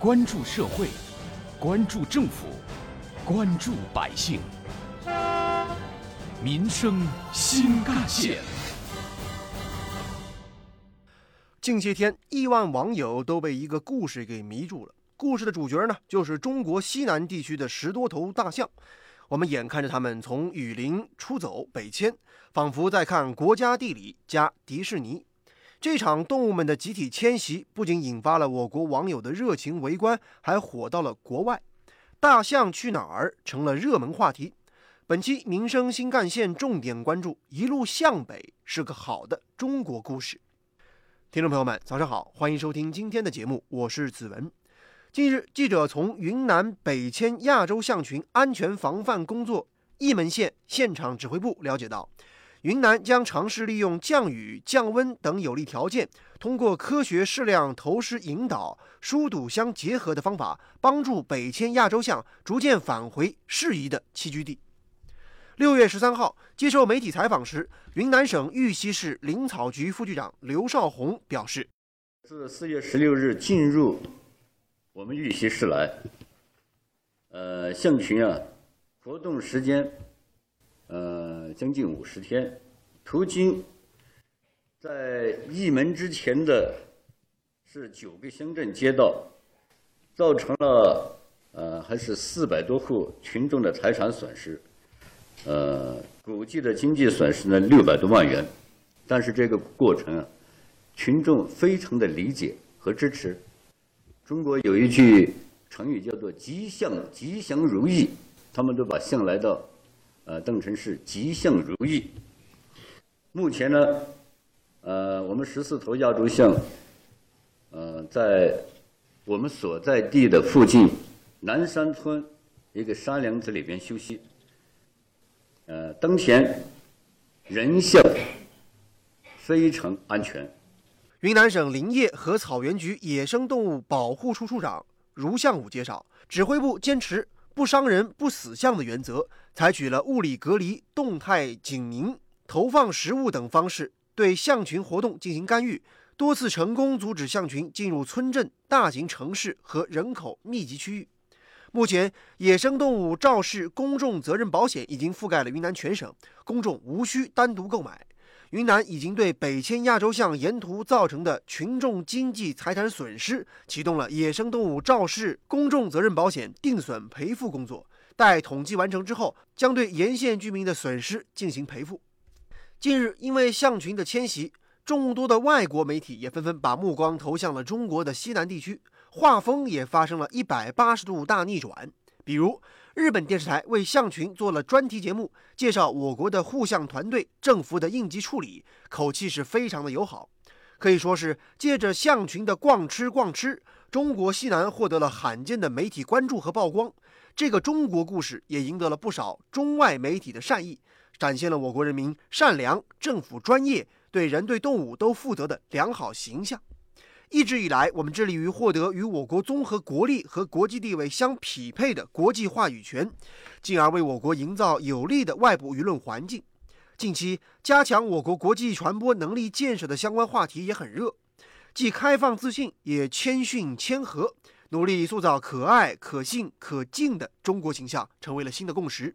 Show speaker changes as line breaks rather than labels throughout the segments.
关注社会，关注政府，关注百姓，民生新干线。
近些天，亿万网友都被一个故事给迷住了。故事的主角呢，就是中国西南地区的十多头大象。我们眼看着它们从雨林出走北迁，仿佛在看国家地理加迪士尼。这场动物们的集体迁徙不仅引发了我国网友的热情围观，还火到了国外。大象去哪儿成了热门话题。本期民生新干线重点关注：一路向北是个好的中国故事。听众朋友们，早上好，欢迎收听今天的节目，我是子文。近日，记者从云南北迁亚洲象群安全防范工作义门县现场指挥部了解到。云南将尝试利用降雨、降温等有利条件，通过科学适量投施引导、疏堵相结合的方法，帮助北迁亚洲象逐渐返回适宜的栖居地。六月十三号接受媒体采访时，云南省玉溪市林草局副局长刘少红表示：“
自四月十六日进入我们玉溪市来，呃，象群啊，活动时间。”呃，将近五十天，途经在义门之前的是九个乡镇街道，造成了呃还是四百多户群众的财产损失，呃，估计的经济损失呢六百多万元，但是这个过程啊，群众非常的理解和支持。中国有一句成语叫做“吉祥吉祥如意”，他们都把象来到。呃，邓成是吉祥如意。目前呢，呃，我们十四头亚洲象，呃，在我们所在地的附近南山村一个山梁子里边休息。呃，当前人象非常安全。
云南省林业和草原局野生动物保护处处长如向武介绍，指挥部坚持。不伤人、不死象的原则，采取了物理隔离、动态警明、投放食物等方式，对象群活动进行干预，多次成功阻止象群进入村镇、大型城市和人口密集区域。目前，野生动物肇事公众责任保险已经覆盖了云南全省，公众无需单独购买。云南已经对北迁亚洲象沿途造成的群众经济财产损失启动了野生动物肇事公众责任保险定损赔付工作，待统计完成之后，将对沿线居民的损失进行赔付。近日，因为象群的迁徙，众多的外国媒体也纷纷把目光投向了中国的西南地区，画风也发生了一百八十度大逆转。比如，日本电视台为象群做了专题节目，介绍我国的护象团队、政府的应急处理，口气是非常的友好，可以说是借着象群的逛吃逛吃，中国西南获得了罕见的媒体关注和曝光。这个中国故事也赢得了不少中外媒体的善意，展现了我国人民善良、政府专业、对人对动物都负责的良好形象。一直以来，我们致力于获得与我国综合国力和国际地位相匹配的国际话语权，进而为我国营造有利的外部舆论环境。近期，加强我国国际传播能力建设的相关话题也很热，既开放自信，也谦逊谦和，努力塑造可爱、可信、可敬的中国形象，成为了新的共识。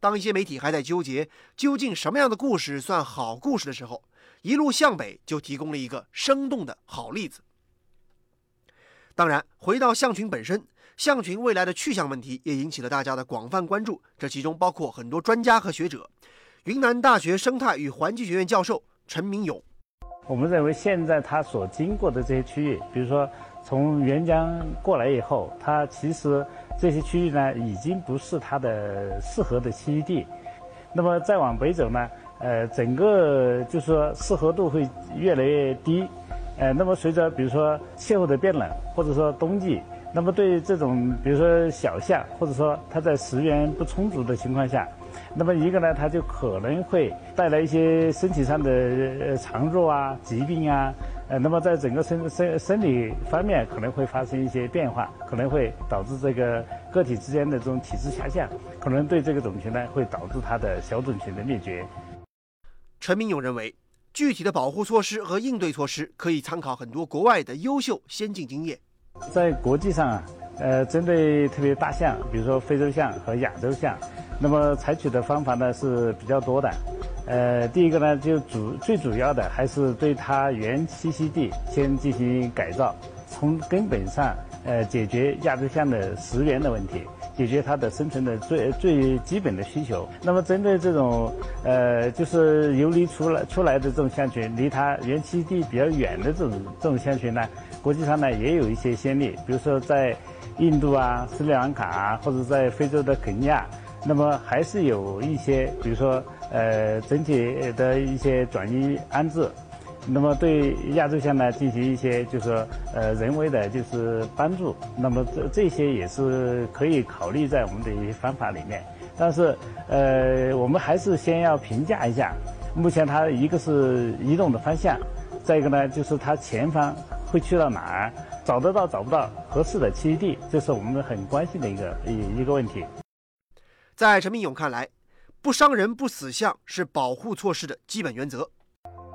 当一些媒体还在纠结究竟什么样的故事算好故事的时候，一路向北就提供了一个生动的好例子。当然，回到象群本身，象群未来的去向问题也引起了大家的广泛关注，这其中包括很多专家和学者。云南大学生态与环境学院教授陈明勇，
我们认为现在它所经过的这些区域，比如说从沅江过来以后，它其实这些区域呢已经不是它的适合的栖息地。那么再往北走呢？呃，整个就是说适合度会越来越低，呃，那么随着比如说气候的变冷，或者说冬季，那么对这种比如说小象，或者说它在食源不充足的情况下，那么一个呢，它就可能会带来一些身体上的呃肠弱啊、疾病啊，呃，那么在整个生生生理方面可能会发生一些变化，可能会导致这个个体之间的这种体质下降，可能对这个种群呢会导致它的小种群的灭绝。
陈明勇认为，具体的保护措施和应对措施可以参考很多国外的优秀先进经验。
在国际上啊，呃，针对特别大象，比如说非洲象和亚洲象，那么采取的方法呢是比较多的。呃，第一个呢，就主最主要的还是对它原栖息地先进行改造，从根本上呃解决亚洲象的食源的问题，解决它的生存的最最基本的需求。那么针对这种呃就是游离出来出来的这种象群，离它原栖地比较远的这种这种象群呢，国际上呢也有一些先例，比如说在印度啊、斯里兰卡啊，或者在非洲的肯尼亚，那么还是有一些，比如说。呃，整体的一些转移安置，那么对亚洲象呢进行一些就是说呃人为的就是帮助，那么这这些也是可以考虑在我们的一些方法里面。但是呃，我们还是先要评价一下，目前它一个是移动的方向，再一个呢就是它前方会去到哪儿，找得到找不到合适的栖息地，这是我们很关心的一个一一个问题。
在陈明勇看来。不伤人、不死象是保护措施的基本原则。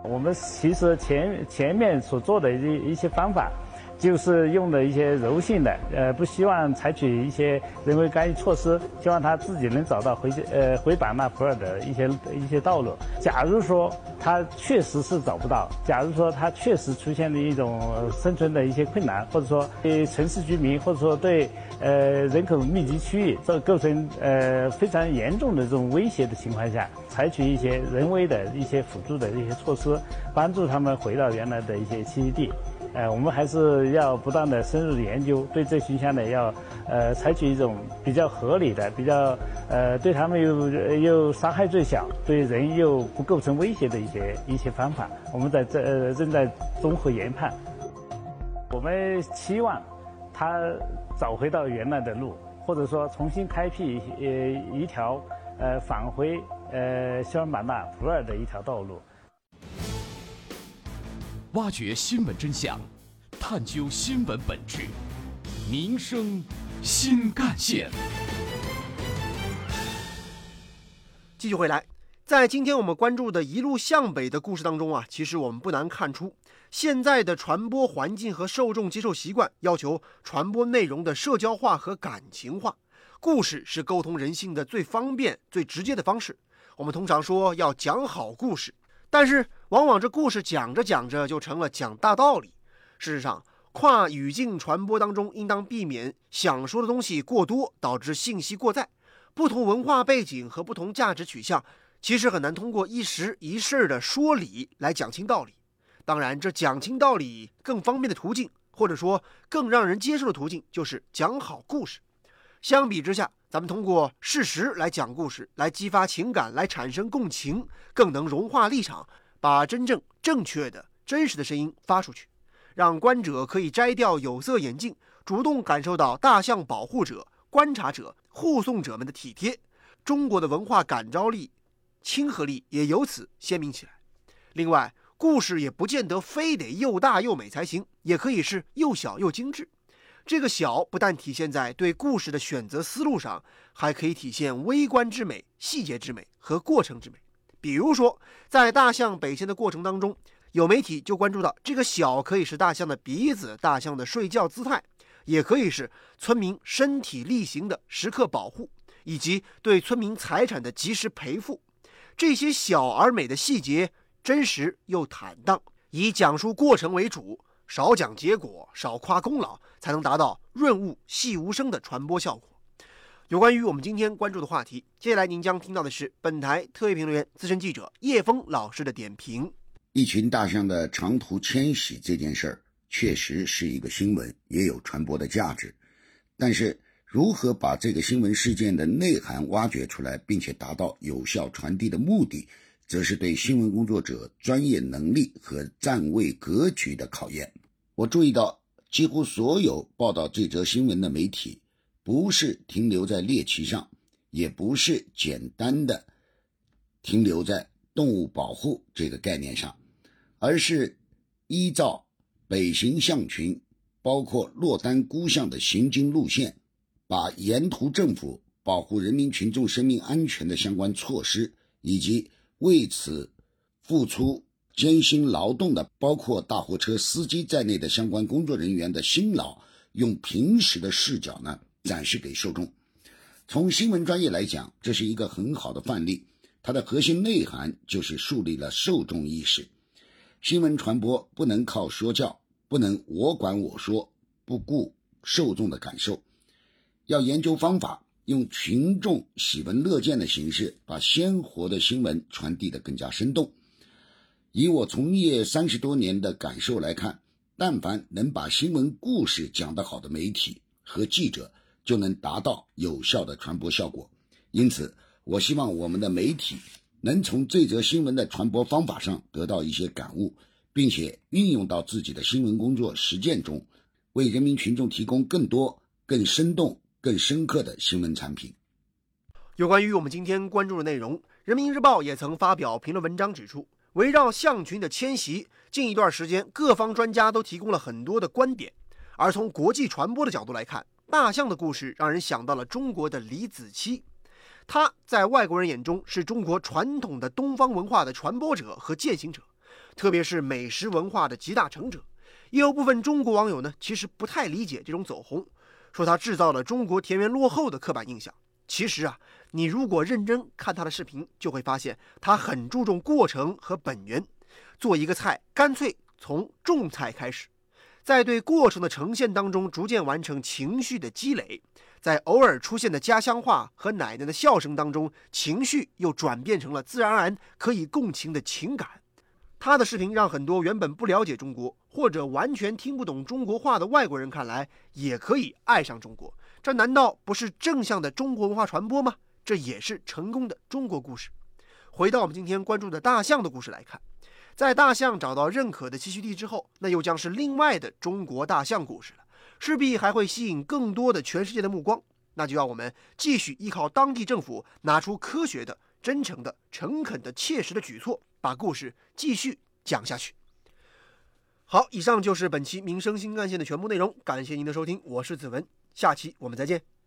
我们其实前前面所做的一一些方法。就是用的一些柔性的，呃，不希望采取一些人为干预措施，希望他自己能找到回呃回版纳普尔的一些一些道路。假如说他确实是找不到，假如说他确实出现了一种生存的一些困难，或者说对城市居民，或者说对呃人口密集区域这构成呃非常严重的这种威胁的情况下，采取一些人为的一些辅助的一些措施，帮助他们回到原来的一些栖息地。呃，我们还是要不断的深入的研究，对这群象呢，要呃采取一种比较合理的、比较呃对他们又又伤害最小、对人又不构成威胁的一些一些方法。我们在这呃正在综合研判。我们期望它找回到原来的路，或者说重新开辟呃一条呃返回呃西双版纳普洱的一条道路。
挖掘新闻真相，探究新闻本质，民生新干线。
继续回来，在今天我们关注的一路向北的故事当中啊，其实我们不难看出，现在的传播环境和受众接受习惯要求传播内容的社交化和感情化。故事是沟通人性的最方便、最直接的方式。我们通常说要讲好故事。但是，往往这故事讲着讲着就成了讲大道理。事实上，跨语境传播当中，应当避免想说的东西过多，导致信息过载。不同文化背景和不同价值取向，其实很难通过一时一事的说理来讲清道理。当然，这讲清道理更方便的途径，或者说更让人接受的途径，就是讲好故事。相比之下，咱们通过事实来讲故事，来激发情感，来产生共情，更能融化立场，把真正正确的、真实的声音发出去，让观者可以摘掉有色眼镜，主动感受到大象保护者、观察者、护送者们的体贴。中国的文化感召力、亲和力也由此鲜明起来。另外，故事也不见得非得又大又美才行，也可以是又小又精致。这个小不但体现在对故事的选择思路上，还可以体现微观之美、细节之美和过程之美。比如说，在大象北迁的过程当中，有媒体就关注到，这个小可以是大象的鼻子、大象的睡觉姿态，也可以是村民身体力行的时刻保护，以及对村民财产的及时赔付。这些小而美的细节，真实又坦荡，以讲述过程为主。少讲结果，少夸功劳，才能达到润物细无声的传播效果。有关于我们今天关注的话题，接下来您将听到的是本台特约评论员、资深记者叶峰老师的点评。
一群大象的长途迁徙这件事儿，确实是一个新闻，也有传播的价值。但是，如何把这个新闻事件的内涵挖掘出来，并且达到有效传递的目的？则是对新闻工作者专业能力和站位格局的考验。我注意到，几乎所有报道这则新闻的媒体，不是停留在猎奇上，也不是简单的停留在动物保护这个概念上，而是依照北行象群，包括落单孤象的行经路线，把沿途政府保护人民群众生命安全的相关措施以及。为此付出艰辛劳动的，包括大货车司机在内的相关工作人员的辛劳，用平时的视角呢展示给受众。从新闻专业来讲，这是一个很好的范例。它的核心内涵就是树立了受众意识。新闻传播不能靠说教，不能我管我说，不顾受众的感受。要研究方法，用群众喜闻乐见的形式，把鲜活的新闻传递得更加生动。以我从业三十多年的感受来看，但凡能把新闻故事讲得好的媒体和记者，就能达到有效的传播效果。因此，我希望我们的媒体能从这则新闻的传播方法上得到一些感悟，并且运用到自己的新闻工作实践中，为人民群众提供更多、更生动。更深刻的新闻产品。
有关于我们今天关注的内容，《人民日报》也曾发表评论文章指出，围绕象群的迁徙，近一段时间各方专家都提供了很多的观点。而从国际传播的角度来看，大象的故事让人想到了中国的李子柒，他在外国人眼中是中国传统的东方文化的传播者和践行者，特别是美食文化的集大成者。也有部分中国网友呢，其实不太理解这种走红。说他制造了中国田园落后的刻板印象。其实啊，你如果认真看他的视频，就会发现他很注重过程和本源。做一个菜，干脆从种菜开始，在对过程的呈现当中，逐渐完成情绪的积累。在偶尔出现的家乡话和奶奶的笑声当中，情绪又转变成了自然而然可以共情的情感。他的视频让很多原本不了解中国或者完全听不懂中国话的外国人看来，也可以爱上中国。这难道不是正向的中国文化传播吗？这也是成功的中国故事。回到我们今天关注的大象的故事来看，在大象找到认可的栖息地之后，那又将是另外的中国大象故事了，势必还会吸引更多的全世界的目光。那就要我们继续依靠当地政府拿出科学的、真诚的、诚恳的、切实的举措。把故事继续讲下去。好，以上就是本期民生新干线的全部内容，感谢您的收听，我是子文，下期我们再见。